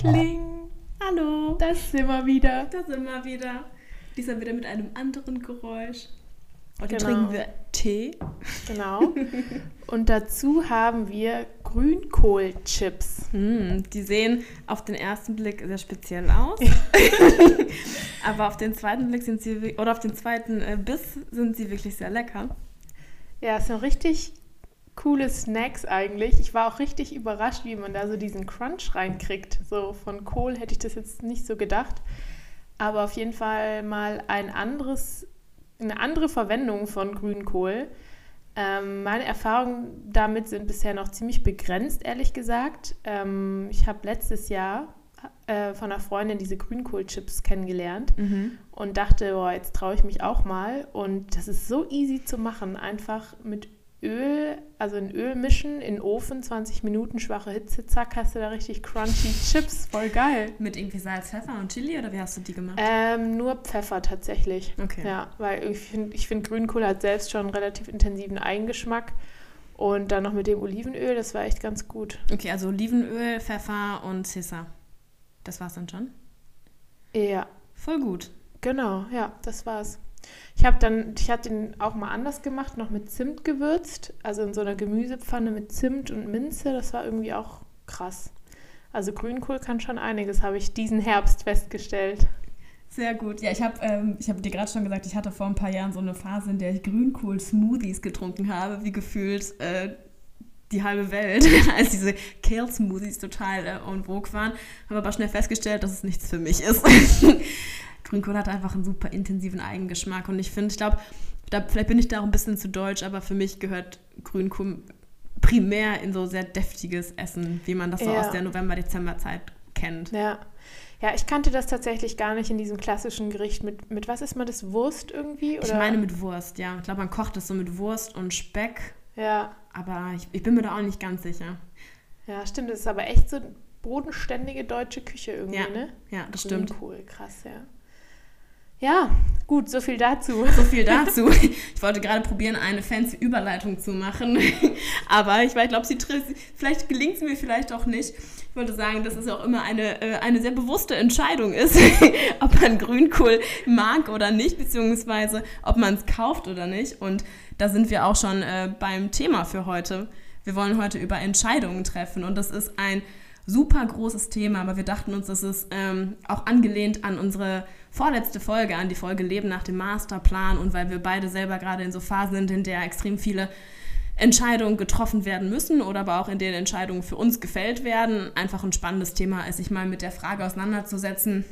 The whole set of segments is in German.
Kling. Hallo. Das sind wir wieder. Da sind wir wieder. Diesmal wieder mit einem anderen Geräusch. Heute Genau. trinken wir Tee. Genau. Und dazu haben wir Grünkohlchips. Hm, die sehen auf den ersten Blick sehr speziell aus. Aber auf den zweiten Blick sind sie, oder auf den zweiten äh, Biss sind sie wirklich sehr lecker. Ja, es sind richtig coole Snacks eigentlich. Ich war auch richtig überrascht, wie man da so diesen Crunch reinkriegt. So von Kohl hätte ich das jetzt nicht so gedacht. Aber auf jeden Fall mal ein anderes, eine andere Verwendung von Grünkohl. Ähm, meine Erfahrungen damit sind bisher noch ziemlich begrenzt, ehrlich gesagt. Ähm, ich habe letztes Jahr äh, von einer Freundin diese Grünkohlchips kennengelernt und dachte, boah, jetzt traue ich mich auch mal. Und das ist so easy zu machen. Einfach mit Öl, also in Öl mischen, in den Ofen, 20 Minuten, schwache Hitze, zack, hast du da richtig crunchy Chips. Voll geil. Mit irgendwie Salz, Pfeffer und Chili oder wie hast du die gemacht? Ähm, nur Pfeffer tatsächlich. Okay. Ja, weil ich finde, ich find, Grünkohl hat selbst schon einen relativ intensiven Eigengeschmack. Und dann noch mit dem Olivenöl, das war echt ganz gut. Okay, also Olivenöl, Pfeffer und Sissa. Das war's dann schon? Ja, Voll gut. genau, ja, das war's. Ich habe dann, ich hatte den auch mal anders gemacht, noch mit Zimt gewürzt, also in so einer Gemüsepfanne mit Zimt und Minze. Das war irgendwie auch krass. Also Grünkohl kann schon einiges, habe ich diesen Herbst festgestellt. Sehr gut. Ja, ich habe ähm, ich hab dir gerade schon gesagt, ich hatte vor ein paar Jahren so eine Phase, in der ich Grünkohl-Smoothies getrunken habe, wie gefühlt äh, die halbe Welt, als diese Kale-Smoothies total äh, en vogue waren. Habe aber schnell festgestellt, dass es nichts für mich ist. Grünkohl hat einfach einen super intensiven Eigengeschmack und ich finde, ich glaube, da, vielleicht bin ich da auch ein bisschen zu deutsch, aber für mich gehört Grünkohl primär in so sehr deftiges Essen, wie man das so Ja. aus der November-Dezember-Zeit kennt. Ja. Ja, ich kannte das tatsächlich gar nicht in diesem klassischen Gericht. Mit, mit was ist man das? Wurst irgendwie? Oder? Ich meine mit Wurst, ja. Ich glaube, man kocht es so mit Wurst und Speck, Ja, aber ich, ich bin mir da auch nicht ganz sicher. ja, stimmt. Das ist aber echt so bodenständige deutsche Küche irgendwie, Ja, ne? Ja, das stimmt. Grünkohl, krass, ja. Ja, gut, so viel dazu. So viel dazu. Ich wollte gerade probieren, eine fancy Überleitung zu machen, aber ich, ich glaube, sie vielleicht gelingt es mir vielleicht auch nicht. Ich wollte sagen, dass es auch immer eine, äh, eine sehr bewusste Entscheidung ist, ob man Grünkohl mag oder nicht, beziehungsweise ob man es kauft oder nicht. Und da sind wir auch schon äh, beim Thema für heute. Wir wollen heute über Entscheidungen treffen und das ist ein super großes Thema, aber wir dachten uns, das ist ähm, auch angelehnt an unsere vorletzte Folge, an die Folge Leben nach dem Masterplan. Und weil wir beide selber gerade in so Phasen sind, in der extrem viele Entscheidungen getroffen werden müssen oder aber auch in denen Entscheidungen für uns gefällt werden, einfach ein spannendes Thema ist, sich mal mit der Frage auseinanderzusetzen,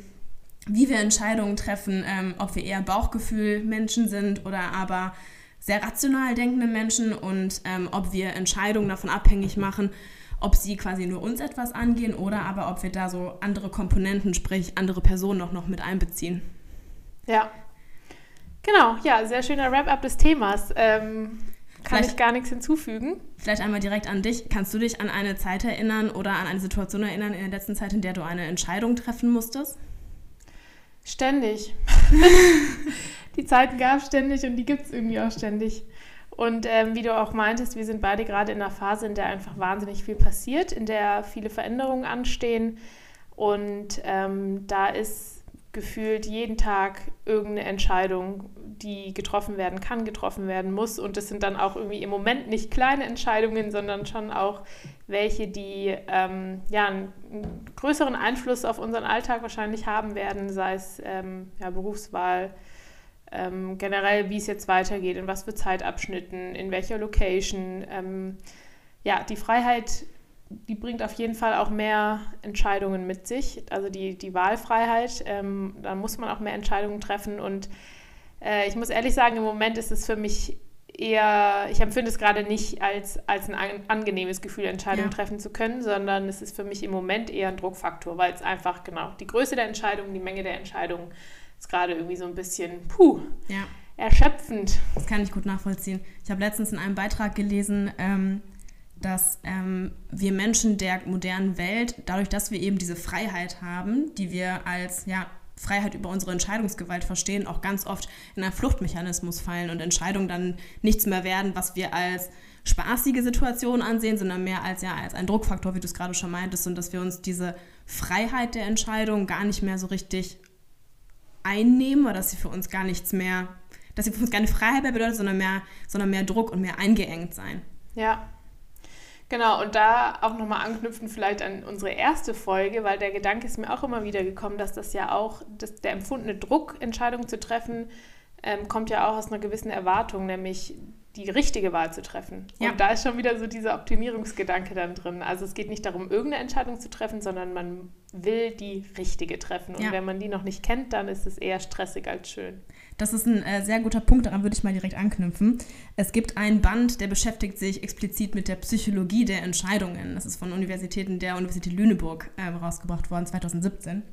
wie wir Entscheidungen treffen, ähm, ob wir eher Bauchgefühl-Menschen sind oder aber sehr rational denkende Menschen und ähm, ob wir Entscheidungen davon abhängig machen, ob sie quasi nur uns etwas angehen oder aber ob wir da so andere Komponenten, sprich andere Personen auch noch mit einbeziehen. Ja. Genau, ja, sehr schöner Wrap-up des Themas. Ähm, kann Vielleicht- ich gar nichts hinzufügen. Vielleicht einmal direkt an dich. Kannst du dich an eine Zeit erinnern oder an eine Situation erinnern in der letzten Zeit, in der du eine Entscheidung treffen musstest? Ständig. die Zeiten gab es ständig und die gibt es irgendwie auch ständig. Und ähm, wie du auch meintest, wir sind beide gerade in einer Phase, in der einfach wahnsinnig viel passiert, in der viele Veränderungen anstehen. Und ähm, da ist gefühlt jeden Tag irgendeine Entscheidung, die getroffen werden kann, getroffen werden muss. Und das sind dann auch irgendwie im Moment nicht kleine Entscheidungen, sondern schon auch welche, die ähm, ja, einen, größeren Einfluss auf unseren Alltag wahrscheinlich haben werden, sei es ähm, ja, Berufswahl, ähm, generell, wie es jetzt weitergeht, in was für Zeitabschnitten, in welcher Location. Ähm, ja, die Freiheit, die bringt auf jeden Fall auch mehr Entscheidungen mit sich, also die, die Wahlfreiheit. Ähm, da muss man auch mehr Entscheidungen treffen und äh, ich muss ehrlich sagen, im Moment ist es für mich eher, ich empfinde es gerade nicht als, als ein an, angenehmes Gefühl, Entscheidungen Ja. treffen zu können, sondern es ist für mich im Moment eher ein Druckfaktor, weil es einfach, genau, die Größe der Entscheidungen, die Menge der Entscheidungen ist gerade irgendwie so ein bisschen, puh, Ja. erschöpfend. Das kann ich gut nachvollziehen. Ich habe letztens in einem Beitrag gelesen, ähm, dass ähm, wir Menschen der modernen Welt, dadurch, dass wir eben diese Freiheit haben, die wir als ja, Freiheit über unsere Entscheidungsgewalt verstehen, auch ganz oft in einen Fluchtmechanismus fallen und Entscheidungen dann nichts mehr werden, was wir als spaßige Situation ansehen, sondern mehr als ja als ein Druckfaktor, wie du es gerade schon meintest, und dass wir uns diese Freiheit der Entscheidung gar nicht mehr so richtig einnehmen oder dass sie für uns gar nichts mehr, dass sie für uns keine Freiheit mehr bedeutet, sondern mehr, sondern mehr Druck und mehr eingeengt sein. Ja. Genau, und da auch nochmal anknüpfen vielleicht an unsere erste Folge, weil der Gedanke ist mir auch immer wieder gekommen, dass das ja auch, dass der empfundene Druck, Entscheidungen zu treffen, ähm, kommt ja auch aus einer gewissen Erwartung, nämlich die richtige Wahl zu treffen. Ja. Und da ist schon wieder so dieser Optimierungsgedanke dann drin. Also es geht nicht darum, irgendeine Entscheidung zu treffen, sondern man will die richtige treffen. Und ja. wenn man die noch nicht kennt, dann ist es eher stressig als schön. Das ist ein äh, sehr guter Punkt, daran würde ich mal direkt anknüpfen. Es gibt einen Band, der beschäftigt sich explizit mit der Psychologie der Entscheidungen. Das ist von Universitäten der Universität Lüneburg äh, rausgebracht worden, 2017.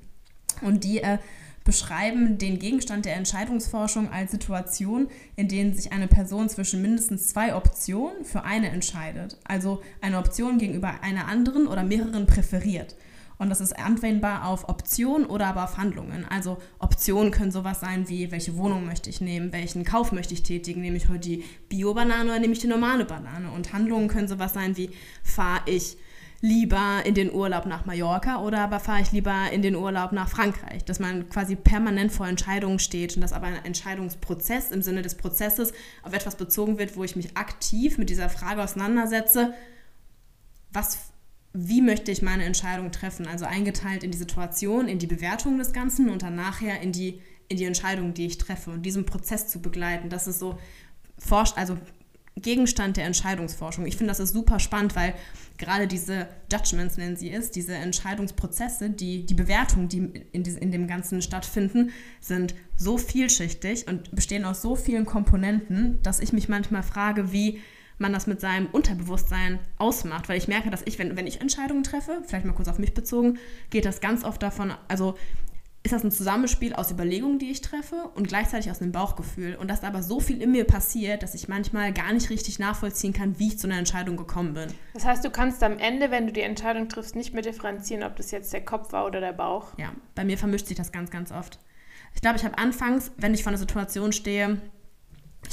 Und die äh, beschreiben den Gegenstand der Entscheidungsforschung als Situation, in denen sich eine Person zwischen mindestens zwei Optionen für eine entscheidet. Also eine Option gegenüber einer anderen oder mehreren präferiert. Und das ist anwendbar auf Optionen oder aber auf Handlungen. Also Optionen können sowas sein wie, welche Wohnung möchte ich nehmen, welchen Kauf möchte ich tätigen, nehme ich heute die Bio-Banane oder nehme ich die normale Banane. Und Handlungen können sowas sein wie, fahre ich lieber in den Urlaub nach Mallorca oder aber fahre ich lieber in den Urlaub nach Frankreich. Dass man quasi permanent vor Entscheidungen steht und dass aber ein Entscheidungsprozess im Sinne des Prozesses auf etwas bezogen wird, wo ich mich aktiv mit dieser Frage auseinandersetze, was wie möchte ich meine Entscheidung treffen? Also eingeteilt in die Situation, in die Bewertung des Ganzen und dann nachher in die, in die Entscheidung, die ich treffe und diesen Prozess zu begleiten. Das ist so forscht, also Gegenstand der Entscheidungsforschung. Ich finde, das ist super spannend, weil gerade diese Judgments nennen sie es, diese Entscheidungsprozesse, die, die Bewertungen, die in, die in dem Ganzen stattfinden, sind so vielschichtig und bestehen aus so vielen Komponenten, dass ich mich manchmal frage, wie man das mit seinem Unterbewusstsein ausmacht. Weil ich merke, dass ich, wenn, wenn ich Entscheidungen treffe, vielleicht mal kurz auf mich bezogen, geht das ganz oft davon, also ist das ein Zusammenspiel aus Überlegungen, die ich treffe und gleichzeitig aus einem Bauchgefühl. Und dass aber so viel in mir passiert, dass ich manchmal gar nicht richtig nachvollziehen kann, wie ich zu einer Entscheidung gekommen bin. Das heißt, du kannst am Ende, wenn du die Entscheidung triffst, nicht mehr differenzieren, ob das jetzt der Kopf war oder der Bauch. Ja, bei mir vermischt sich das ganz, ganz oft. Ich glaube, ich habe anfangs, wenn ich vor einer Situation stehe,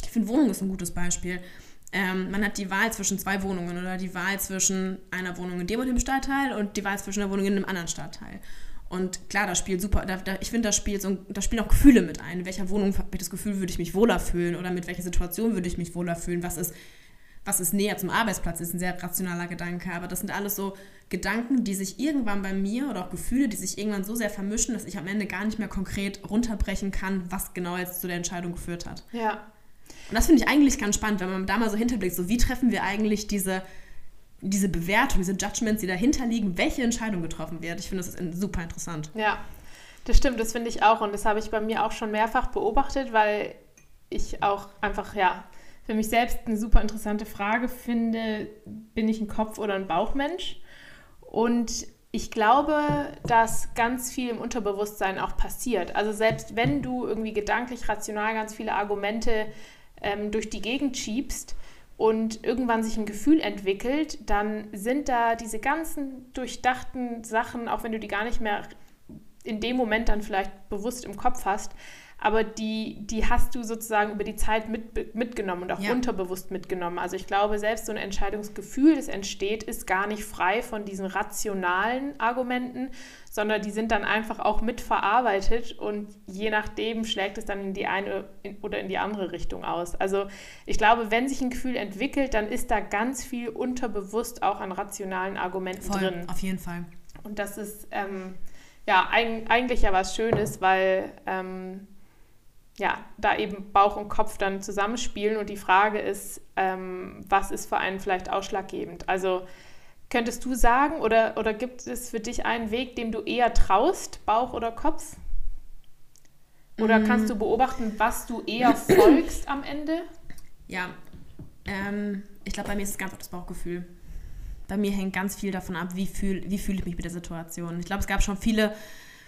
ich finde, Wohnung ist ein gutes Beispiel ähm, man hat die Wahl zwischen zwei Wohnungen oder die Wahl zwischen einer Wohnung in dem und dem Stadtteil und die Wahl zwischen einer Wohnung in einem anderen Stadtteil. Und klar, das spielt super, da, da, ich finde, das spielt so, da spielen auch Gefühle mit ein. In welcher Wohnung habe ich das Gefühl, würde ich mich wohler fühlen oder mit welcher Situation würde ich mich wohler fühlen? Was ist, was ist näher zum Arbeitsplatz? Das ist ein sehr rationaler Gedanke, aber das sind alles so Gedanken, die sich irgendwann bei mir oder auch Gefühle, die sich irgendwann so sehr vermischen, dass ich am Ende gar nicht mehr konkret runterbrechen kann, was genau jetzt zu der Entscheidung geführt hat. Ja, und das finde ich eigentlich ganz spannend, wenn man da mal so hinterblickt, so wie treffen wir eigentlich diese, diese Bewertung, diese Judgments, die dahinter liegen, welche Entscheidung getroffen wird. Ich finde, das ist super interessant. Ja, das stimmt, das finde ich auch. Und das habe ich bei mir auch schon mehrfach beobachtet, weil ich auch einfach, ja, für mich selbst eine super interessante Frage finde, bin ich ein Kopf- oder ein Bauchmensch? Und ich glaube, dass ganz viel im Unterbewusstsein auch passiert. Also selbst wenn du irgendwie gedanklich, rational ganz viele Argumente ähm, durch die Gegend schiebst und irgendwann sich ein Gefühl entwickelt, dann sind da diese ganzen durchdachten Sachen, auch wenn du die gar nicht mehr in dem Moment dann vielleicht bewusst im Kopf hast, aber die, die hast du sozusagen über die Zeit mit, mitgenommen und auch ja. unterbewusst mitgenommen. Also ich glaube, selbst so ein Entscheidungsgefühl, das entsteht, ist gar nicht frei von diesen rationalen Argumenten, sondern die sind dann einfach auch mitverarbeitet und je nachdem schlägt es dann in die eine oder in die andere Richtung aus. Also ich glaube, wenn sich ein Gefühl entwickelt, dann ist da ganz viel unterbewusst auch an rationalen Argumenten Voll, drin. Auf jeden Fall. Und das ist ähm, ja eigentlich ja was Schönes, weil ähm, ja, da eben Bauch und Kopf dann zusammenspielen und die Frage ist, ähm, was ist für einen vielleicht ausschlaggebend? Also könntest du sagen oder, oder gibt es für dich einen Weg, dem du eher traust, Bauch oder Kopf? Oder mm. kannst du beobachten, was du eher folgst am Ende? Ja, ähm, ich glaube, bei mir ist es ganz oft das Bauchgefühl. Bei mir hängt ganz viel davon ab, wie fühle wie fühl ich mich mit der Situation. Ich glaube, es gab schon viele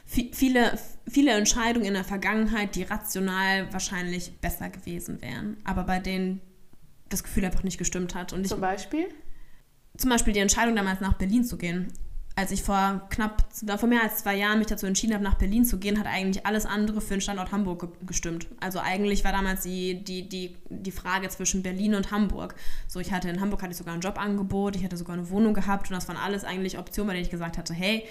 viele, viele Entscheidungen in der Vergangenheit, die rational wahrscheinlich besser gewesen wären, aber bei denen das Gefühl einfach nicht gestimmt hat. Und ich, zum Beispiel? Zum Beispiel die Entscheidung damals nach Berlin zu gehen. als ich vor knapp, vor mehr als zwei Jahren mich dazu entschieden habe, nach Berlin zu gehen, hat eigentlich alles andere für den Standort Hamburg gestimmt. Also eigentlich war damals die, die, die, die Frage zwischen Berlin und Hamburg. So, ich hatte in Hamburg hatte ich sogar ein Jobangebot, ich hatte sogar eine Wohnung gehabt und das waren alles eigentlich Optionen, bei denen ich gesagt hatte, hey,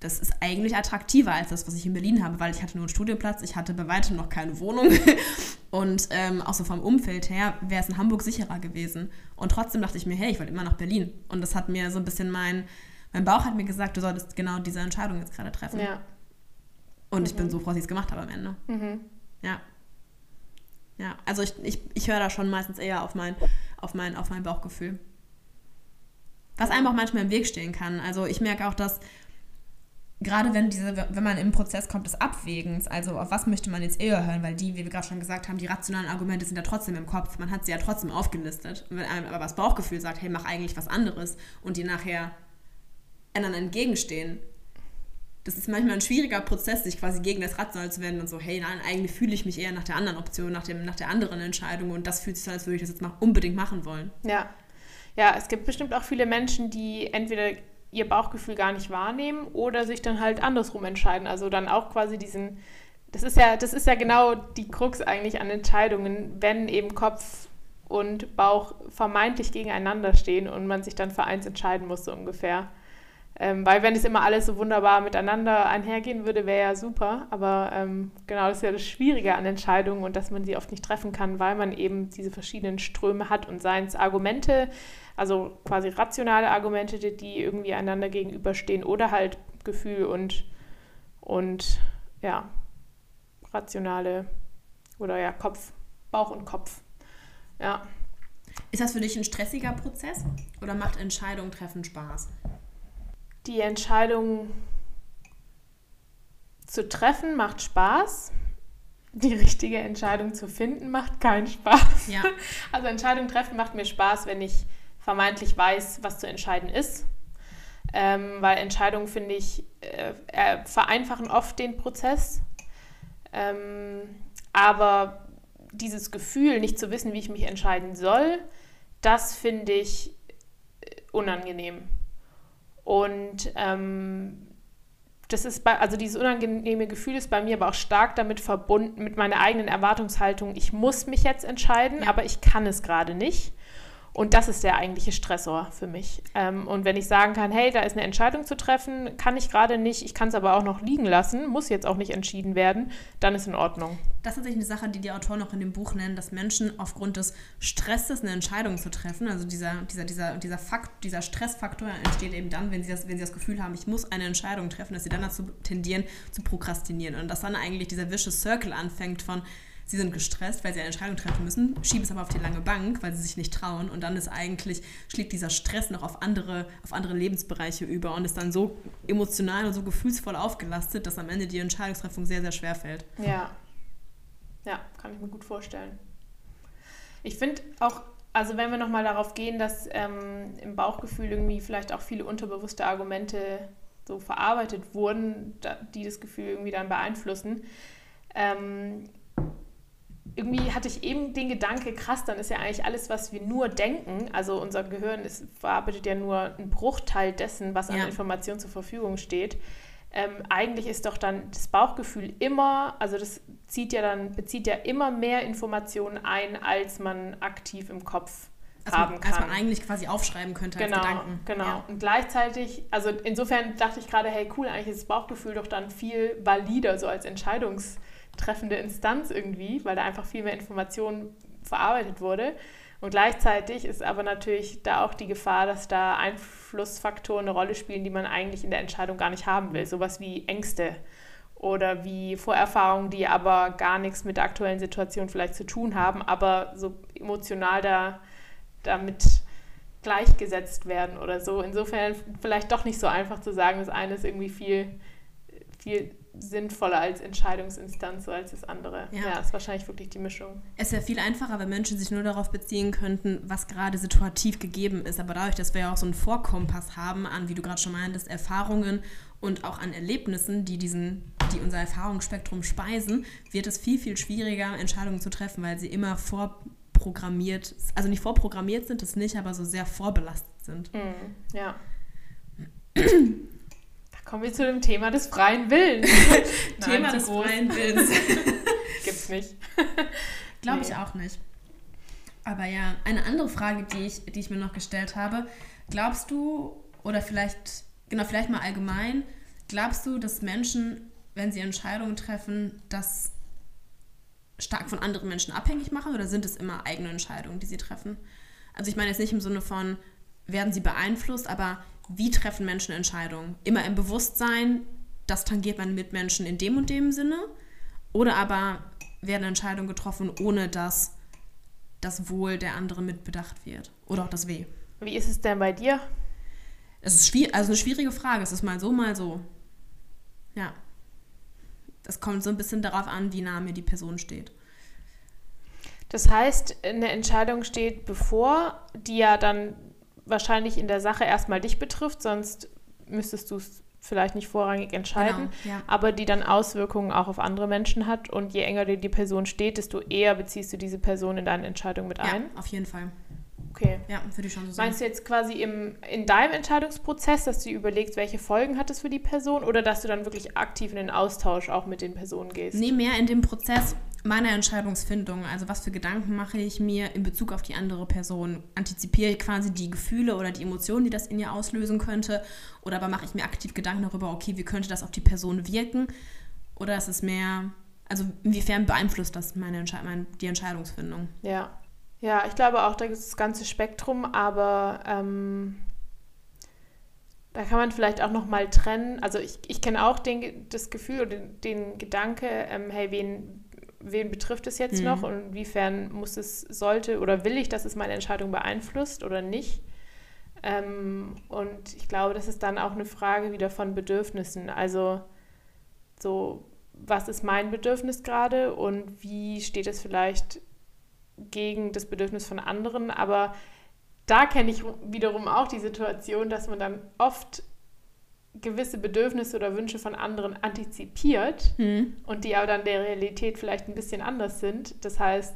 das ist eigentlich attraktiver als das, was ich in Berlin habe, weil ich hatte nur einen Studienplatz, ich hatte bei weitem noch keine Wohnung und ähm, auch so vom Umfeld her wäre es in Hamburg sicherer gewesen. Und trotzdem dachte ich mir, hey, ich wollte immer nach Berlin. Und das hat mir so ein bisschen mein mein Bauch hat mir gesagt, du solltest genau diese Entscheidung jetzt gerade treffen. Ja. Und mhm. ich bin mhm. so froh, dass ich es gemacht habe am Ende. Mhm. Ja. Ja, also ich, ich, ich höre da schon meistens eher auf mein, auf, mein, auf mein Bauchgefühl. Was einem auch manchmal im Weg stehen kann. Also ich merke auch, dass gerade wenn diese, wenn man im Prozess kommt des Abwägens, also auf was möchte man jetzt eher hören, weil die, wie wir gerade schon gesagt haben, die rationalen Argumente sind ja trotzdem im Kopf. Man hat sie ja trotzdem aufgelistet. Und wenn einem aber das Bauchgefühl sagt, hey, mach eigentlich was anderes und die nachher einander entgegenstehen. Das ist manchmal ein schwieriger Prozess, sich quasi gegen das Rational zu wenden und so, hey, nein, eigentlich fühle ich mich eher nach der anderen Option, nach, dem, nach der anderen Entscheidung und das fühlt sich so, als würde ich das jetzt mal unbedingt machen wollen. Ja. Ja, es gibt bestimmt auch viele Menschen, die entweder ihr Bauchgefühl gar nicht wahrnehmen oder sich dann halt andersrum entscheiden. Also dann auch quasi diesen, das ist ja, das ist ja genau die Krux eigentlich an Entscheidungen, wenn eben Kopf und Bauch vermeintlich gegeneinander stehen und man sich dann für eins entscheiden muss, so ungefähr. Ähm, weil wenn es immer alles so wunderbar miteinander einhergehen würde, wäre ja super. Aber ähm, genau, das ist ja das Schwierige an Entscheidungen und dass man sie oft nicht treffen kann, weil man eben diese verschiedenen Ströme hat und seien es Argumente, also quasi rationale Argumente, die irgendwie einander gegenüberstehen oder halt Gefühl und, und ja, rationale oder ja, Kopf, Bauch und Kopf. Ja. Ist das für dich ein stressiger Prozess oder macht Entscheidungen treffen Spaß? Die Entscheidung zu treffen macht Spaß. Die richtige Entscheidung zu finden macht keinen Spaß. Ja. Also Entscheidung treffen macht mir Spaß, wenn ich vermeintlich weiß, was zu entscheiden ist. Ähm, weil Entscheidungen, finde ich, äh, äh, vereinfachen oft den Prozess. Ähm, aber dieses Gefühl, nicht zu wissen, wie ich mich entscheiden soll, das finde ich äh, unangenehm. Und ähm, das ist bei, also dieses unangenehme Gefühl ist bei mir aber auch stark damit verbunden, mit meiner eigenen Erwartungshaltung, ich muss mich jetzt entscheiden, ja. aber ich kann es gerade nicht. Und das ist der eigentliche Stressor für mich. Ähm, und wenn ich sagen kann, hey, da ist eine Entscheidung zu treffen, kann ich gerade nicht, ich kann es aber auch noch liegen lassen, muss jetzt auch nicht entschieden werden, dann ist in Ordnung. Das ist tatsächlich eine Sache, die die Autoren auch in dem Buch nennen, dass Menschen aufgrund des Stresses eine Entscheidung zu treffen, also dieser, dieser, dieser, dieser, Fakt, dieser Stressfaktor entsteht eben dann, wenn sie, das, wenn sie das Gefühl haben, ich muss eine Entscheidung treffen, dass sie dann dazu tendieren, zu prokrastinieren. Und dass dann eigentlich dieser vicious Circle anfängt von, sie sind gestresst, weil sie eine Entscheidung treffen müssen, schieben es aber auf die lange Bank, weil sie sich nicht trauen und dann ist eigentlich, schlägt dieser Stress noch auf andere, auf andere Lebensbereiche über und ist dann so emotional und so gefühlsvoll aufgelastet, dass am Ende die Entscheidungstreffung sehr, sehr schwer fällt. Ja. Ja, kann ich mir gut vorstellen. Ich finde auch, also wenn wir nochmal darauf gehen, dass ähm, im Bauchgefühl irgendwie vielleicht auch viele unterbewusste Argumente so verarbeitet wurden, die das Gefühl irgendwie dann beeinflussen. Ähm, irgendwie hatte ich eben den Gedanke, krass, dann ist ja eigentlich alles, was wir nur denken, also unser Gehirn ist, verarbeitet ja nur einen Bruchteil dessen, was an Informationen zur Verfügung steht. Ähm, eigentlich ist doch dann das Bauchgefühl immer, also das zieht ja dann, bezieht ja immer mehr Informationen ein, als man aktiv im Kopf als haben man, kann. Als man eigentlich quasi aufschreiben könnte genau, als Gedanken. Genau. Ja. Und gleichzeitig, also insofern dachte ich gerade, hey cool, eigentlich ist das Bauchgefühl doch dann viel valider, so als Entscheidungs- treffende Instanz irgendwie, weil da einfach viel mehr Information verarbeitet wurde. Und gleichzeitig ist aber natürlich da auch die Gefahr, dass da Einflussfaktoren eine Rolle spielen, die man eigentlich in der Entscheidung gar nicht haben will. Sowas wie Ängste oder wie Vorerfahrungen, die aber gar nichts mit der aktuellen Situation vielleicht zu tun haben, aber so emotional da damit gleichgesetzt werden oder so. Insofern vielleicht doch nicht so einfach zu sagen, das eine ist irgendwie viel, viel sinnvoller als Entscheidungsinstanz so als das andere. Ja. ja, ist wahrscheinlich wirklich die Mischung. Es wäre viel einfacher, wenn Menschen sich nur darauf beziehen könnten, was gerade situativ gegeben ist. Aber dadurch, dass wir ja auch so einen Vorkompass haben an, wie du gerade schon meintest, Erfahrungen und auch an Erlebnissen, die, diesen, die unser Erfahrungsspektrum speisen, wird es viel, viel schwieriger, Entscheidungen zu treffen, weil sie immer vorprogrammiert, also nicht vorprogrammiert sind, das nicht, aber so sehr vorbelastet sind. Mhm. Ja. Kommen wir zu dem Thema des freien Willens. Thema des groß. freien Willens. Gibt's nicht. Glaube nee. ich auch nicht. Aber ja, eine andere Frage, die ich, die ich mir noch gestellt habe. Glaubst du, oder vielleicht, genau, vielleicht mal allgemein, glaubst du, dass Menschen, wenn sie Entscheidungen treffen, das stark von anderen Menschen abhängig machen oder sind es immer eigene Entscheidungen, die sie treffen? Also ich meine jetzt nicht im Sinne von, werden sie beeinflusst, aber wie treffen Menschen Entscheidungen? Immer im Bewusstsein, das tangiert man mit Menschen in dem und dem Sinne? Oder aber werden Entscheidungen getroffen, ohne dass das Wohl der anderen mitbedacht wird? Oder auch das Weh? Wie ist es denn bei dir? Es ist schwierig, also eine schwierige Frage. Es ist mal so, mal so. Ja. Das kommt so ein bisschen darauf an, wie nah mir die Person steht. Das heißt, eine Entscheidung steht bevor, die ja dann wahrscheinlich in der Sache erstmal dich betrifft, sonst müsstest du es vielleicht nicht vorrangig entscheiden, genau, ja. aber die dann Auswirkungen auch auf andere Menschen hat. Und je enger dir die Person steht, desto eher beziehst du diese Person in deine Entscheidung mit ein. Ja, auf jeden Fall. Okay. Ja, würde ich schon so sagen. Meinst du jetzt quasi im, in deinem Entscheidungsprozess, dass du überlegst, welche Folgen hat es für die Person oder dass du dann wirklich aktiv in den Austausch auch mit den Personen gehst? Nee, mehr in dem Prozess meiner Entscheidungsfindung. Also was für Gedanken mache ich mir in Bezug auf die andere Person? Antizipiere ich quasi die Gefühle oder die Emotionen, die das in ihr auslösen könnte? Oder aber mache ich mir aktiv Gedanken darüber, okay, wie könnte das auf die Person wirken? Oder ist es mehr, also inwiefern beeinflusst das meine, Entscheid meine die Entscheidungsfindung? Ja. Ja, ich glaube auch, da gibt es das ganze Spektrum, aber ähm, da kann man vielleicht auch nochmal trennen. Also ich, ich kenne auch den, das Gefühl oder den, den Gedanke, ähm, hey, wen, wen betrifft es jetzt mhm. noch und inwiefern muss es, sollte oder will ich, dass es meine Entscheidung beeinflusst oder nicht. Ähm, und ich glaube, das ist dann auch eine Frage wieder von Bedürfnissen. Also so, was ist mein Bedürfnis gerade und wie steht es vielleicht gegen das Bedürfnis von anderen. Aber da kenne ich wiederum auch die Situation, dass man dann oft gewisse Bedürfnisse oder Wünsche von anderen antizipiert mhm. und die aber dann der Realität vielleicht ein bisschen anders sind. Das heißt,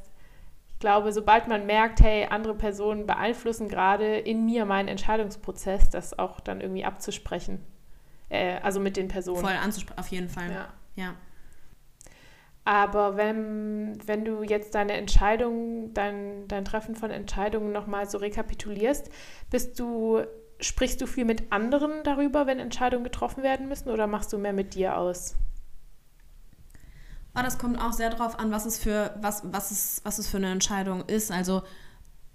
ich glaube, sobald man merkt, hey, andere Personen beeinflussen gerade in mir meinen Entscheidungsprozess, das auch dann irgendwie abzusprechen. Äh, also mit den Personen. Voll anzusprechen, auf jeden Fall. Ja. ja. Aber wenn, wenn du jetzt deine Entscheidung, dein, dein Treffen von Entscheidungen nochmal so rekapitulierst, bist du, sprichst du viel mit anderen darüber, wenn Entscheidungen getroffen werden müssen oder machst du mehr mit dir aus? Oh, das kommt auch sehr darauf an, was es für, was, was es, was es für eine Entscheidung ist. Also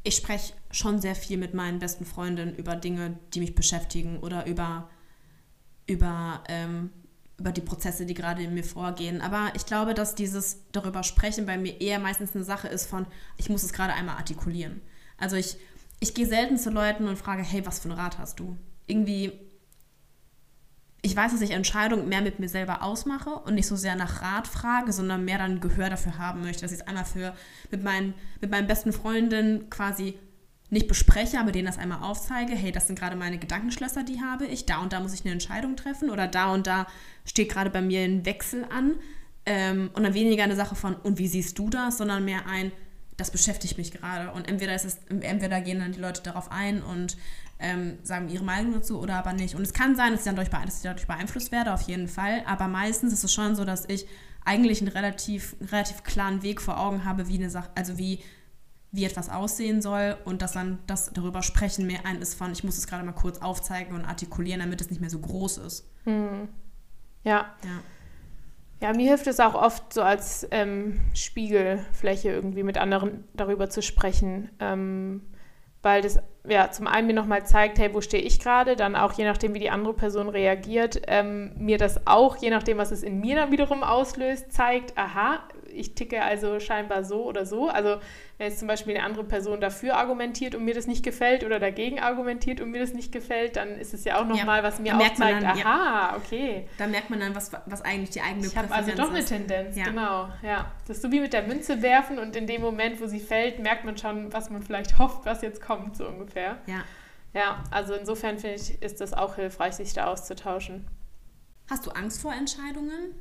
ich spreche schon sehr viel mit meinen besten Freundinnen über Dinge, die mich beschäftigen oder über, über ähm, über die Prozesse, die gerade in mir vorgehen. Aber ich glaube, dass dieses darüber sprechen bei mir eher meistens eine Sache ist von, ich muss es gerade einmal artikulieren. Also ich, ich gehe selten zu Leuten und frage, hey, was für einen Rat hast du? Irgendwie, ich weiß, dass ich Entscheidungen mehr mit mir selber ausmache und nicht so sehr nach Rat frage, sondern mehr dann Gehör dafür haben möchte, dass ich es einmal für mit meinen, mit meinen besten Freundinnen quasi nicht bespreche, aber denen das einmal aufzeige, hey, das sind gerade meine Gedankenschlösser, die habe ich, da und da muss ich eine Entscheidung treffen oder da und da steht gerade bei mir ein Wechsel an. Ähm, und dann weniger eine Sache von, und wie siehst du das, sondern mehr ein, das beschäftigt mich gerade. Und entweder ist es, entweder gehen dann die Leute darauf ein und ähm, sagen ihre Meinung dazu oder aber nicht. Und es kann sein, dass ich, dann dadurch, dass ich dadurch beeinflusst werde, auf jeden Fall, aber meistens ist es schon so, dass ich eigentlich einen relativ, einen relativ klaren Weg vor Augen habe, wie eine Sache, also wie wie etwas aussehen soll und dass dann das darüber sprechen mehr ein ist von, ich muss es gerade mal kurz aufzeigen und artikulieren, damit es nicht mehr so groß ist. Hm. Ja. ja. Ja, mir hilft es auch oft so als ähm, Spiegelfläche irgendwie mit anderen darüber zu sprechen, ähm, weil das ja zum einen mir nochmal zeigt, hey, wo stehe ich gerade, dann auch je nachdem, wie die andere Person reagiert, ähm, mir das auch, je nachdem, was es in mir dann wiederum auslöst, zeigt, aha, ich ticke also scheinbar so oder so. Also wenn jetzt zum Beispiel eine andere Person dafür argumentiert und mir das nicht gefällt oder dagegen argumentiert und mir das nicht gefällt, dann ist es ja auch nochmal, ja, was mir auch zeigt, dann, aha, ja. okay. Da merkt man dann, was, was eigentlich die eigene ich Präferenz ist. Ich habe also doch eine Tendenz, ja. genau. Ja. Das ist so wie mit der Münze werfen und in dem Moment, wo sie fällt, merkt man schon, was man vielleicht hofft, was jetzt kommt, so ungefähr. Ja. Ja, also insofern finde ich, ist das auch hilfreich, sich da auszutauschen. Hast du Angst vor Entscheidungen?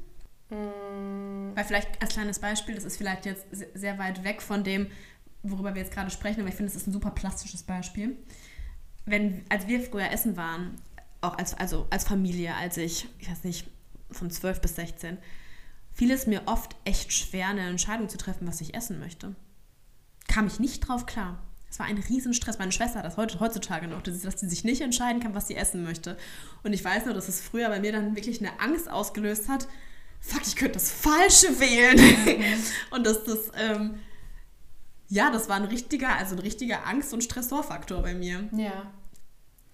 Mm. Weil vielleicht als kleines Beispiel, das ist vielleicht jetzt sehr weit weg von dem, worüber wir jetzt gerade sprechen, aber ich finde, es ist ein super plastisches Beispiel. Wenn, als wir früher essen waren, auch als, also als Familie, als ich, ich weiß nicht, von 12 bis 16, fiel es mir oft echt schwer, eine Entscheidung zu treffen, was ich essen möchte. Kam ich nicht drauf klar. Es war ein Riesenstress. Meine Schwester hat das heute, heutzutage noch, dass sie sich nicht entscheiden kann, was sie essen möchte. Und ich weiß nur, dass es früher bei mir dann wirklich eine Angst ausgelöst hat. Fuck, ich könnte das Falsche wählen. Mhm. und dass das, ähm, ja, das war ein richtiger, also ein richtiger Angst- und Stressorfaktor bei mir. Ja.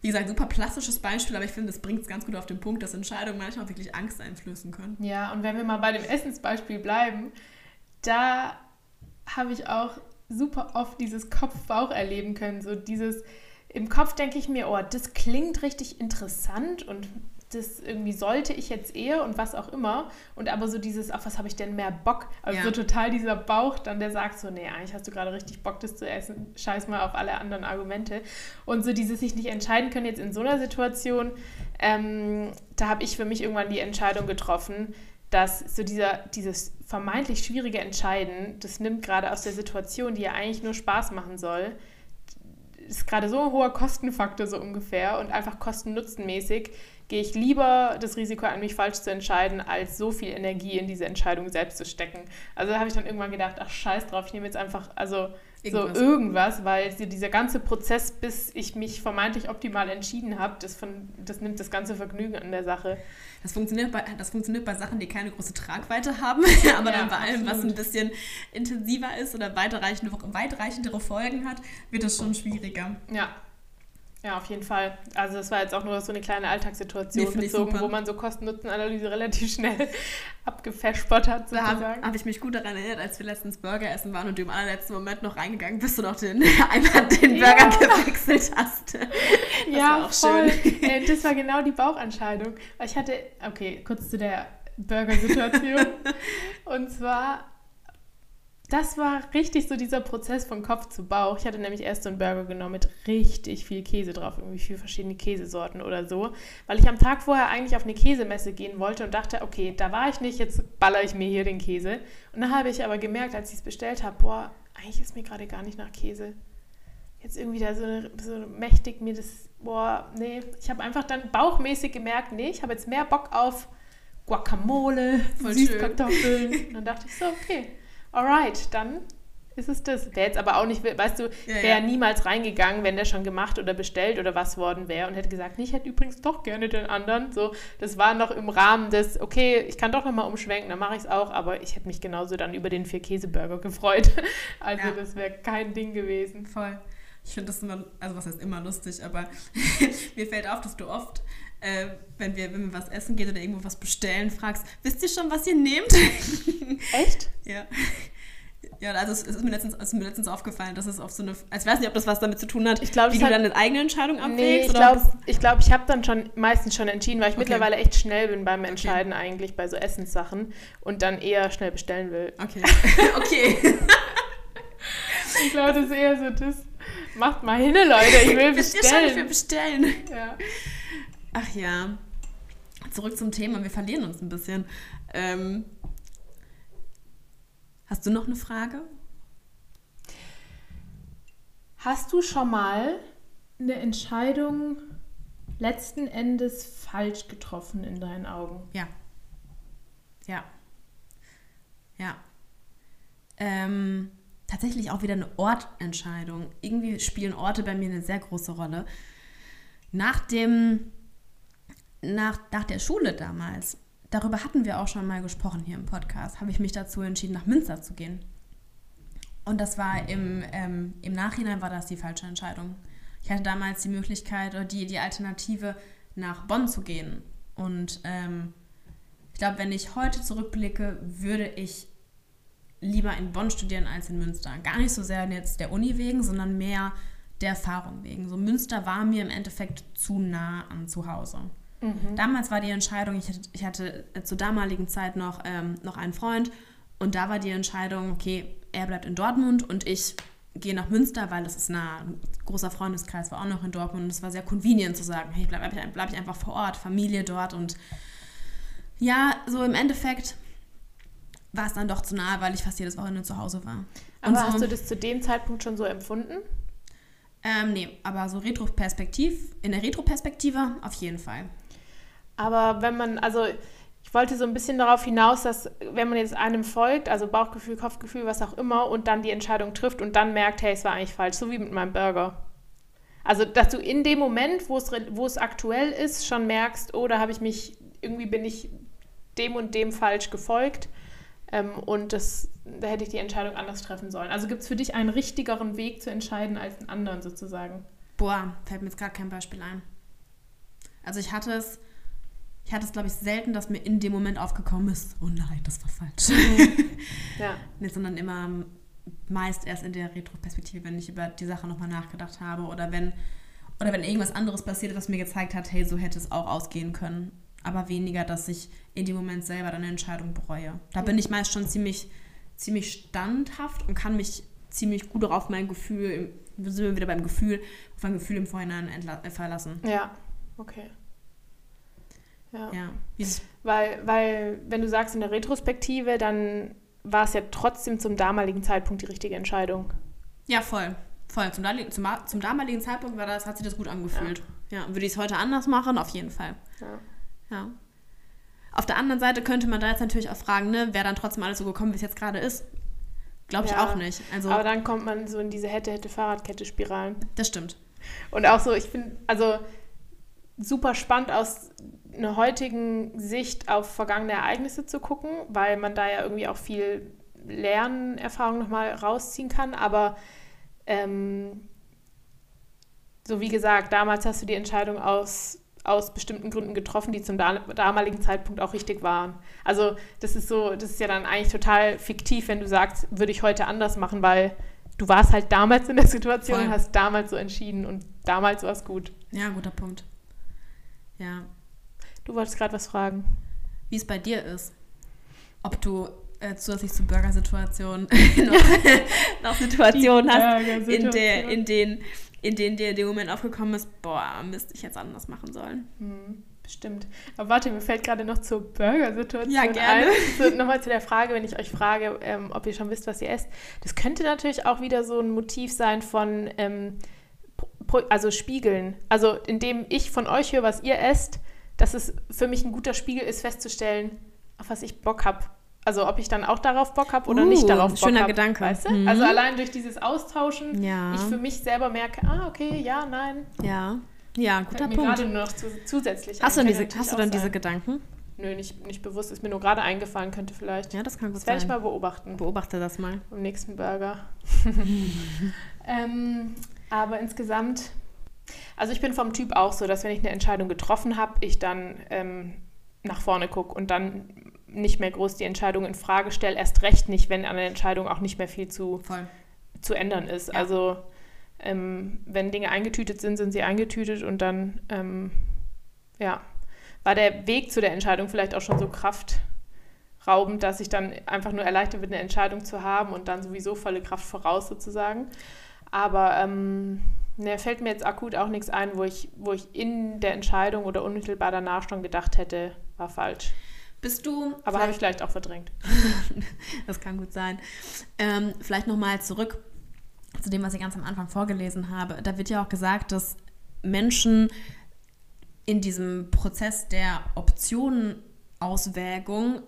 Wie gesagt, super plastisches Beispiel, aber ich finde, das bringt es ganz gut auf den Punkt, dass Entscheidungen manchmal wirklich Angst einflößen können. Ja, und wenn wir mal bei dem Essensbeispiel bleiben, da habe ich auch super oft dieses Kopf-Bauch erleben können. So dieses, im Kopf denke ich mir, oh, das klingt richtig interessant und das irgendwie sollte ich jetzt eher und was auch immer. Und aber so dieses, auf was habe ich denn mehr Bock? Also ja. so total dieser Bauch dann, der sagt so, nee, eigentlich hast du gerade richtig Bock, das zu essen. Scheiß mal auf alle anderen Argumente. Und so dieses sich nicht entscheiden können jetzt in so einer Situation, ähm, da habe ich für mich irgendwann die Entscheidung getroffen, dass so dieser, dieses vermeintlich schwierige Entscheiden, das nimmt gerade aus der Situation, die ja eigentlich nur Spaß machen soll, ist gerade so ein hoher Kostenfaktor so ungefähr und einfach kosten-nutzen-mäßig gehe ich lieber das Risiko an, mich falsch zu entscheiden, als so viel Energie in diese Entscheidung selbst zu stecken. Also da habe ich dann irgendwann gedacht, ach scheiß drauf, ich nehme jetzt einfach, also Irgendwas. so irgendwas, weil dieser ganze Prozess, bis ich mich vermeintlich optimal entschieden habe, das, das nimmt das ganze Vergnügen an der Sache. Das funktioniert bei, das funktioniert bei Sachen, die keine große Tragweite haben, aber ja, dann bei allem, was ein bisschen intensiver ist oder weitreichende, weitreichendere Folgen hat, wird das schon schwieriger. Ja, ja, auf jeden Fall. Also das war jetzt auch nur so eine kleine Alltagssituation nee, bezogen, wo man so Kosten-Nutzen-Analyse relativ schnell abgefespert hat, sozusagen. Da habe hab ich mich gut daran erinnert, als wir letztens Burger essen waren und du im allerletzten Moment noch reingegangen bist und auch den, einmal den Burger ja. gewechselt hast. Das ja, voll. schön. Das war genau die Bauchentscheidung. Ich hatte, okay, kurz zu der Burger-Situation. und zwar das war richtig so dieser Prozess von Kopf zu Bauch. Ich hatte nämlich erst so einen Burger genommen mit richtig viel Käse drauf, irgendwie vier verschiedene Käsesorten oder so, weil ich am Tag vorher eigentlich auf eine Käsemesse gehen wollte und dachte, okay, da war ich nicht, jetzt baller ich mir hier den Käse. Und dann habe ich aber gemerkt, als ich es bestellt habe, boah, eigentlich ist mir gerade gar nicht nach Käse. Jetzt irgendwie da so, so mächtig mir das, boah, nee, ich habe einfach dann bauchmäßig gemerkt, nee, ich habe jetzt mehr Bock auf Guacamole, Süßkartoffeln. Und dann dachte ich so, okay alright, dann ist es das. Wäre jetzt aber auch nicht, weißt du, wäre ja, ja. niemals reingegangen, wenn der schon gemacht oder bestellt oder was worden wäre und hätte gesagt, ich hätte übrigens doch gerne den anderen. So, das war noch im Rahmen des, okay, ich kann doch nochmal umschwenken, dann mache ich es auch, aber ich hätte mich genauso dann über den Vier-Käse-Burger gefreut. Also ja. das wäre kein Ding gewesen. Voll. Ich finde das immer, also was heißt immer lustig, aber mir fällt auf, dass du oft äh, wenn, wir, wenn wir was essen gehen oder irgendwo was bestellen, fragst, wisst ihr schon, was ihr nehmt? Echt? ja. Ja, also es ist mir letztens, ist mir letztens aufgefallen, dass es auf so eine, also ich weiß nicht, ob das was damit zu tun hat, ich glaub, wie du dann eine eigene Entscheidung abwägst. Nee, ich glaube, ich, glaub, ich habe dann schon meistens schon entschieden, weil ich okay. mittlerweile echt schnell bin beim Entscheiden okay. eigentlich bei so Essenssachen und dann eher schnell bestellen will. Okay. okay. ich glaube, das ist eher so das. Macht mal hin, Leute, ich will bestellen. Wisst ihr schon, ich will bestellen. Ja. Ach ja. Zurück zum Thema, wir verlieren uns ein bisschen. Ähm, hast du noch eine Frage? Hast du schon mal eine Entscheidung letzten Endes falsch getroffen in deinen Augen? Ja. Ja. Ja. Ähm, tatsächlich auch wieder eine Ortentscheidung. Irgendwie spielen Orte bei mir eine sehr große Rolle. Nach dem nach, nach der Schule damals, darüber hatten wir auch schon mal gesprochen hier im Podcast, habe ich mich dazu entschieden, nach Münster zu gehen. Und das war im, ähm, im Nachhinein war das die falsche Entscheidung. Ich hatte damals die Möglichkeit oder die, die Alternative, nach Bonn zu gehen. Und ähm, ich glaube, wenn ich heute zurückblicke, würde ich lieber in Bonn studieren als in Münster. Gar nicht so sehr jetzt der Uni wegen, sondern mehr der Erfahrung wegen. So Münster war mir im Endeffekt zu nah an zu Hause. Mhm. Damals war die Entscheidung, ich hatte, ich hatte zur damaligen Zeit noch, ähm, noch einen Freund und da war die Entscheidung, okay, er bleibt in Dortmund und ich gehe nach Münster, weil das ist nah. Ein großer Freundeskreis war auch noch in Dortmund und es war sehr convenient zu sagen, hey, bleibe bleib ich einfach vor Ort, Familie dort und ja, so im Endeffekt war es dann doch zu nahe, weil ich fast jedes Wochenende zu Hause war. Aber so, hast du das zu dem Zeitpunkt schon so empfunden? Ähm, nee, aber so Retroperspektiv, in der Retroperspektive auf jeden Fall. Aber wenn man, also ich wollte so ein bisschen darauf hinaus, dass wenn man jetzt einem folgt, also Bauchgefühl, Kopfgefühl, was auch immer, und dann die Entscheidung trifft und dann merkt, hey, es war eigentlich falsch, so wie mit meinem Burger. Also, dass du in dem Moment, wo es, wo es aktuell ist, schon merkst, oh, da habe ich mich, irgendwie bin ich dem und dem falsch gefolgt ähm, und das, da hätte ich die Entscheidung anders treffen sollen. Also gibt es für dich einen richtigeren Weg zu entscheiden als einen anderen sozusagen? Boah, fällt mir jetzt gar kein Beispiel ein. Also ich hatte es, ich hatte es, glaube ich, selten, dass mir in dem Moment aufgekommen ist, oh nein, das war falsch. Mhm. ja. Nee, sondern immer meist erst in der Retroperspektive, wenn ich über die Sache nochmal nachgedacht habe oder wenn, oder wenn irgendwas anderes passiert, was mir gezeigt hat, hey, so hätte es auch ausgehen können. Aber weniger, dass ich in dem Moment selber dann eine Entscheidung bereue. Da bin ich meist schon ziemlich, ziemlich standhaft und kann mich ziemlich gut auf mein Gefühl, wir sind wieder beim Gefühl, auf mein Gefühl im Vorhinein äh, verlassen. Ja, okay. Ja. ja. Weil, weil, wenn du sagst in der Retrospektive, dann war es ja trotzdem zum damaligen Zeitpunkt die richtige Entscheidung. Ja, voll. Voll. Zum, zum, zum damaligen Zeitpunkt war das, hat sich das gut angefühlt. Ja. ja. Würde ich es heute anders machen? Auf jeden Fall. Ja. ja. Auf der anderen Seite könnte man da jetzt natürlich auch fragen, ne, wer dann trotzdem alles so gekommen, wie es jetzt gerade ist. Glaube ich ja, auch nicht. Also, aber dann kommt man so in diese Hätte-Hätte-Fahrradkette-Spiralen. Das stimmt. Und auch so, ich finde, also super spannend aus einer heutigen Sicht auf vergangene Ereignisse zu gucken, weil man da ja irgendwie auch viel Lernerfahrung nochmal rausziehen kann. Aber ähm, so wie gesagt, damals hast du die Entscheidung aus, aus bestimmten Gründen getroffen, die zum damaligen Zeitpunkt auch richtig waren. Also das ist so, das ist ja dann eigentlich total fiktiv, wenn du sagst, würde ich heute anders machen, weil du warst halt damals in der Situation, Voll. hast damals so entschieden und damals war es gut. Ja, guter Punkt. Ja. Du wolltest gerade was fragen. Wie es bei dir ist. Ob du äh, zusätzlich zur Burgersituation noch, noch Situationen hast, in, der, in, den, in denen dir dem Moment aufgekommen ist, boah, müsste ich jetzt anders machen sollen. Hm, bestimmt. Aber warte, mir fällt gerade noch zur Burgersituation ja, gerne. ein. So, Nochmal zu der Frage, wenn ich euch frage, ähm, ob ihr schon wisst, was ihr esst. Das könnte natürlich auch wieder so ein Motiv sein von... Ähm, also spiegeln. Also indem ich von euch höre, was ihr esst, dass es für mich ein guter Spiegel ist, festzustellen, auf was ich Bock habe. Also ob ich dann auch darauf Bock habe oder uh, nicht darauf Bock habe. Schöner Gedanke. Weißt du? Mhm. Also allein durch dieses Austauschen, ja. ich für mich selber merke, ah, okay, ja, nein. Ja, ja, guter mir Punkt. gerade nur noch zu, zusätzlich. Hast du, diese, hast du dann diese Gedanken? Nö, nicht, nicht bewusst. Ist mir nur gerade eingefallen, könnte vielleicht. Ja, das kann gut das sein. Das werde ich mal beobachten. Beobachte das mal. Beim nächsten Burger. ähm, aber insgesamt also ich bin vom Typ auch so, dass wenn ich eine Entscheidung getroffen habe, ich dann ähm, nach vorne gucke und dann nicht mehr groß die Entscheidung in Frage stelle. Erst recht nicht, wenn an der Entscheidung auch nicht mehr viel zu, zu ändern ist. Ja. Also ähm, wenn Dinge eingetütet sind, sind sie eingetütet und dann ähm, ja, war der Weg zu der Entscheidung vielleicht auch schon so kraftraubend, dass ich dann einfach nur erleichtert bin, eine Entscheidung zu haben und dann sowieso volle Kraft voraus sozusagen. Aber ähm, Ne, fällt mir jetzt akut auch nichts ein, wo ich, wo ich in der Entscheidung oder unmittelbar danach schon gedacht hätte, war falsch. Bist du. Aber habe ich vielleicht auch verdrängt. das kann gut sein. Ähm, vielleicht nochmal zurück zu dem, was ich ganz am Anfang vorgelesen habe. Da wird ja auch gesagt, dass Menschen in diesem Prozess der Optionenauswägung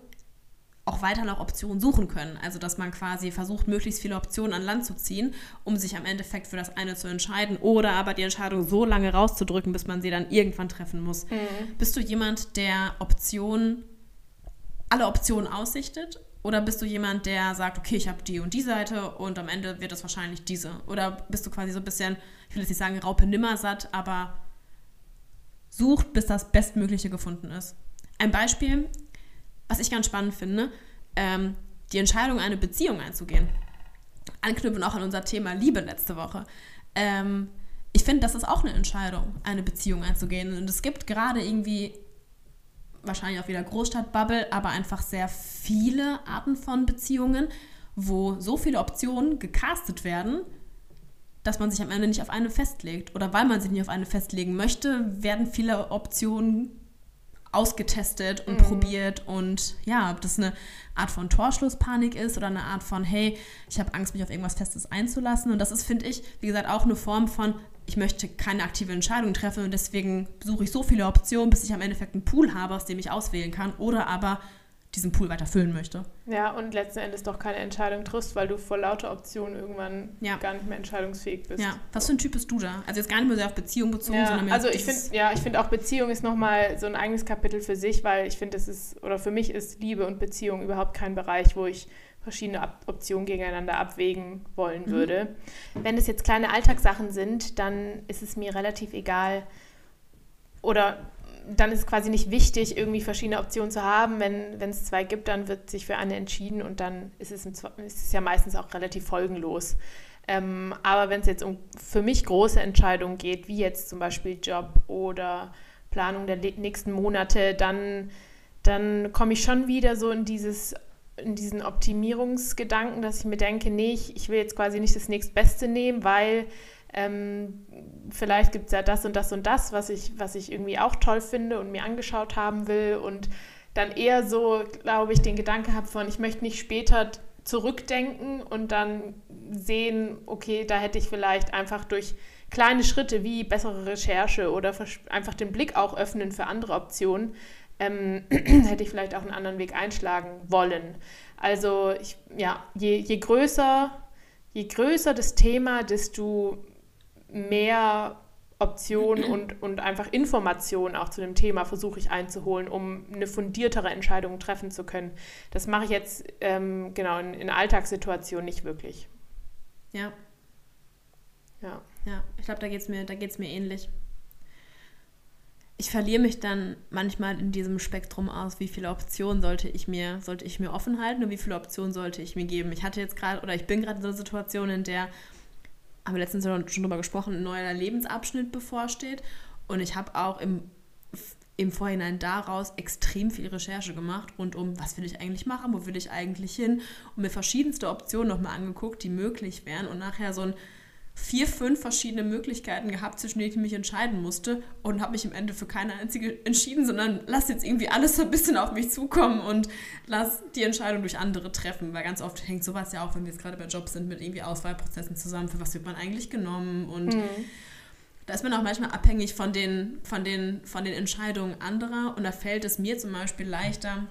auch weiter nach Optionen suchen können. Also dass man quasi versucht, möglichst viele Optionen an Land zu ziehen, um sich am Endeffekt für das eine zu entscheiden oder aber die Entscheidung so lange rauszudrücken, bis man sie dann irgendwann treffen muss. Mhm. Bist du jemand, der Optionen, alle Optionen aussichtet? Oder bist du jemand, der sagt, okay, ich habe die und die Seite und am Ende wird es wahrscheinlich diese? Oder bist du quasi so ein bisschen, ich will jetzt nicht sagen, Raupe nimmersatt, aber sucht, bis das Bestmögliche gefunden ist? Ein Beispiel, was ich ganz spannend finde, ähm, die Entscheidung, eine Beziehung einzugehen. Anknüpfen auch an unser Thema Liebe letzte Woche. Ähm, ich finde, das ist auch eine Entscheidung, eine Beziehung einzugehen. Und es gibt gerade irgendwie, wahrscheinlich auch wieder Großstadtbubble, aber einfach sehr viele Arten von Beziehungen, wo so viele Optionen gecastet werden, dass man sich am Ende nicht auf eine festlegt. Oder weil man sich nicht auf eine festlegen möchte, werden viele Optionen ausgetestet und mhm. probiert und ja, ob das eine Art von Torschlusspanik ist oder eine Art von, hey, ich habe Angst, mich auf irgendwas Festes einzulassen. Und das ist, finde ich, wie gesagt, auch eine Form von, ich möchte keine aktive Entscheidung treffen und deswegen suche ich so viele Optionen, bis ich am Endeffekt einen Pool habe, aus dem ich auswählen kann. Oder aber diesen Pool weiter füllen möchte. Ja, und letzten Endes doch keine Entscheidung triffst, weil du vor lauter Optionen irgendwann ja. gar nicht mehr entscheidungsfähig bist. Ja, was für ein Typ bist du da? Also jetzt gar nicht mehr so auf Beziehung bezogen, ja, sondern mehr Also ich finde, ja, ich finde auch Beziehung ist nochmal so ein eigenes Kapitel für sich, weil ich finde, es ist, oder für mich ist Liebe und Beziehung überhaupt kein Bereich, wo ich verschiedene Optionen gegeneinander abwägen wollen mhm. würde. Wenn es jetzt kleine Alltagssachen sind, dann ist es mir relativ egal, oder dann ist es quasi nicht wichtig, irgendwie verschiedene Optionen zu haben. Wenn, es zwei gibt, dann wird sich für eine entschieden und dann ist es, im, ist es ja meistens auch relativ folgenlos. Ähm, aber wenn es jetzt um für mich große Entscheidungen geht, wie jetzt zum Beispiel Job oder Planung der nächsten Monate, dann, dann komme ich schon wieder so in dieses in diesen Optimierungsgedanken, dass ich mir denke, nee, ich, ich will jetzt quasi nicht das nächstbeste nehmen, weil ähm, vielleicht gibt es ja das und das und das, was ich, was ich irgendwie auch toll finde und mir angeschaut haben will und dann eher so, glaube ich, den Gedanke habe von, ich möchte nicht später zurückdenken und dann sehen, okay, da hätte ich vielleicht einfach durch kleine Schritte wie bessere Recherche oder einfach den Blick auch öffnen für andere Optionen, ähm, hätte ich vielleicht auch einen anderen Weg einschlagen wollen. Also ich, ja, je, je größer, je größer das Thema, desto mehr Optionen und, und einfach Informationen auch zu dem Thema versuche ich einzuholen, um eine fundiertere Entscheidung treffen zu können. Das mache ich jetzt ähm, genau in, in Alltagssituationen nicht wirklich. Ja. Ja. Ja, ich glaube, da geht es mir, mir ähnlich. Ich verliere mich dann manchmal in diesem Spektrum aus, wie viele Optionen sollte ich mir, sollte ich mir offen halten und wie viele Optionen sollte ich mir geben. Ich hatte jetzt gerade, oder ich bin gerade in so einer Situation, in der haben wir letztens schon drüber gesprochen, ein neuer Lebensabschnitt bevorsteht. Und ich habe auch im, im Vorhinein daraus extrem viel Recherche gemacht rund um, was will ich eigentlich machen, wo will ich eigentlich hin und mir verschiedenste Optionen nochmal angeguckt, die möglich wären und nachher so ein vier, fünf verschiedene Möglichkeiten gehabt, zwischen denen ich mich entscheiden musste und habe mich im Ende für keine einzige entschieden, sondern lass jetzt irgendwie alles so ein bisschen auf mich zukommen und lass die Entscheidung durch andere treffen, weil ganz oft hängt sowas ja auch, wenn wir jetzt gerade bei Jobs sind, mit irgendwie Auswahlprozessen zusammen, für was wird man eigentlich genommen und mhm. da ist man auch manchmal abhängig von den, von, den, von den Entscheidungen anderer und da fällt es mir zum Beispiel leichter,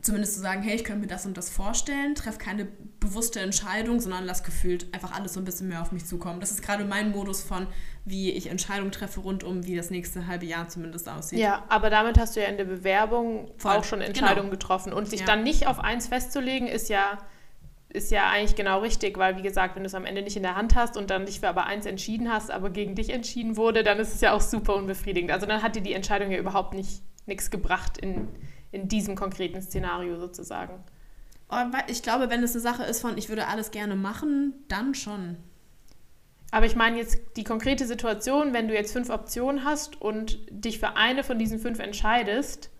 zumindest zu sagen, hey, ich könnte mir das und das vorstellen, treffe keine bewusste Entscheidung, sondern lass gefühlt einfach alles so ein bisschen mehr auf mich zukommen. Das ist gerade mein Modus von, wie ich Entscheidungen treffe rund um, wie das nächste halbe Jahr zumindest aussieht. Ja, aber damit hast du ja in der Bewerbung Voll. auch schon Entscheidungen genau. getroffen. Und sich ja. dann nicht auf eins festzulegen, ist ja, ist ja eigentlich genau richtig, weil wie gesagt, wenn du es am Ende nicht in der Hand hast und dann dich für aber eins entschieden hast, aber gegen dich entschieden wurde, dann ist es ja auch super unbefriedigend. Also dann hat dir die Entscheidung ja überhaupt nicht nichts gebracht in in diesem konkreten Szenario sozusagen. Ich glaube, wenn es eine Sache ist von, ich würde alles gerne machen, dann schon. Aber ich meine jetzt die konkrete Situation, wenn du jetzt fünf Optionen hast und dich für eine von diesen fünf entscheidest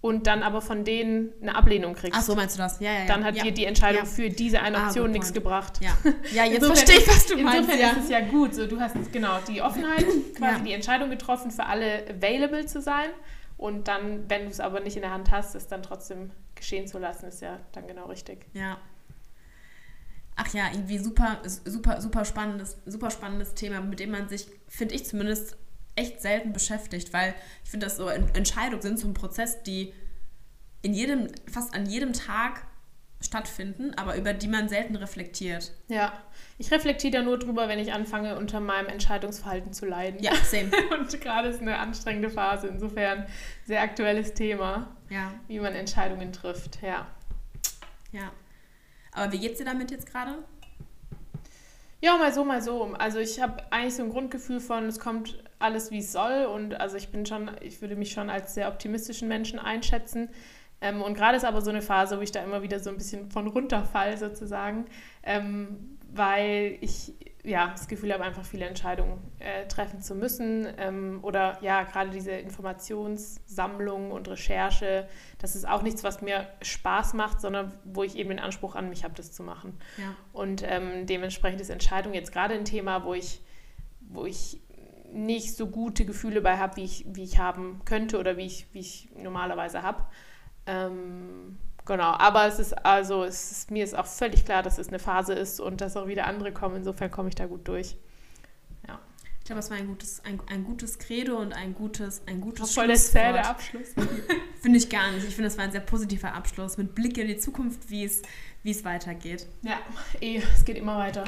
und dann aber von denen eine Ablehnung kriegst. Ach so, meinst du das? Ja, ja, ja. Dann hat ja. dir die Entscheidung ja. für diese eine ah, Option ah, nichts gebracht. Ja, ja jetzt verstehe ich, was du meinst. Insofern ja. ist es ja gut. So, du hast genau die Offenheit, quasi die Entscheidung getroffen, für alle available zu sein. Und dann, wenn du es aber nicht in der Hand hast, es dann trotzdem geschehen zu lassen, ist ja dann genau richtig. Ja. Ach ja, irgendwie super, super, super spannendes, super spannendes Thema, mit dem man sich, finde ich zumindest, echt selten beschäftigt, weil ich finde, dass so Entscheidungen sind so ein Prozess, die in jedem, fast an jedem Tag stattfinden, aber über die man selten reflektiert. Ja, ich reflektiere da nur drüber, wenn ich anfange, unter meinem Entscheidungsverhalten zu leiden. Ja, same. Und gerade ist eine anstrengende Phase, insofern sehr aktuelles Thema, ja. wie man Entscheidungen trifft, ja. Ja. Aber wie geht's dir damit jetzt gerade? Ja, mal so, mal so. Also ich habe eigentlich so ein Grundgefühl von, es kommt alles, wie es soll. Und also ich bin schon, ich würde mich schon als sehr optimistischen Menschen einschätzen. Ähm, und gerade ist aber so eine Phase, wo ich da immer wieder so ein bisschen von runterfall sozusagen, ähm, weil ich ja das Gefühl habe, einfach viele Entscheidungen äh, treffen zu müssen. Ähm, oder ja, gerade diese Informationssammlung und Recherche, das ist auch nichts, was mir Spaß macht, sondern wo ich eben den Anspruch an mich habe, das zu machen. Ja. Und ähm, dementsprechend ist Entscheidung jetzt gerade ein Thema, wo ich, wo ich nicht so gute Gefühle bei habe, wie ich, wie ich haben könnte oder wie ich, wie ich normalerweise habe. Ähm, genau, aber es ist also, es ist, mir ist auch völlig klar, dass es eine Phase ist und dass auch wieder andere kommen. Insofern komme ich da gut durch. Ja. Ich glaube, es war ein gutes, ein, ein gutes Credo und ein gutes, ein gutes Voll der zähe Abschluss. finde ich gar nicht. Ich finde, es war ein sehr positiver Abschluss mit Blick in die Zukunft, wie es, wie es weitergeht. Ja, eh, es geht immer weiter.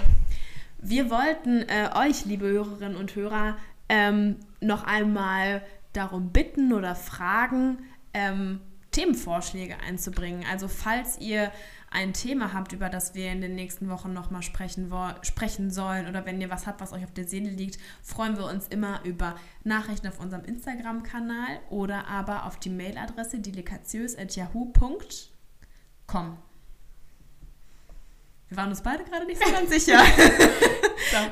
Wir wollten äh, euch, liebe Hörerinnen und Hörer, ähm, noch einmal darum bitten oder fragen, ähm, Themenvorschläge einzubringen. Also falls ihr ein Thema habt, über das wir in den nächsten Wochen nochmal sprechen, sprechen sollen oder wenn ihr was habt, was euch auf der Seele liegt, freuen wir uns immer über Nachrichten auf unserem Instagram-Kanal oder aber auf die Mailadresse delikatiös.yahoo.com. Wir waren uns beide gerade nicht so ganz sicher.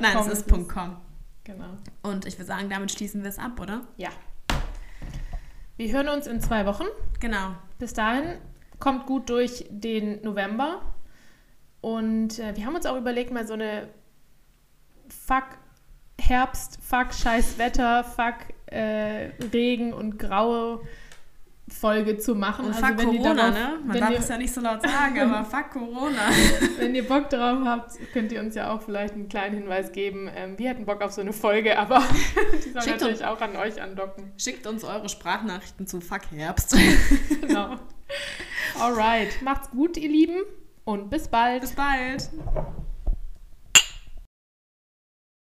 Nein, es ist .com. Genau. Und ich würde sagen, damit schließen wir es ab, oder? Ja. Wir hören uns in zwei Wochen. Genau. Bis dahin kommt gut durch den November. Und äh, wir haben uns auch überlegt, mal so eine Fuck Herbst, Fuck Scheiß Wetter, Fuck äh, Regen und graue Folge zu machen. Und also fuck Corona, darauf, ne? Man darf es ja nicht so laut sagen, aber fuck Corona. wenn ihr Bock drauf habt, könnt ihr uns ja auch vielleicht einen kleinen Hinweis geben. Ähm, wir hätten Bock auf so eine Folge, aber die soll Schickt natürlich uns, auch an euch andocken. Schickt uns eure Sprachnachrichten zu Fuck Herbst. genau. Alright. Macht's gut, ihr Lieben. Und bis bald. Bis bald.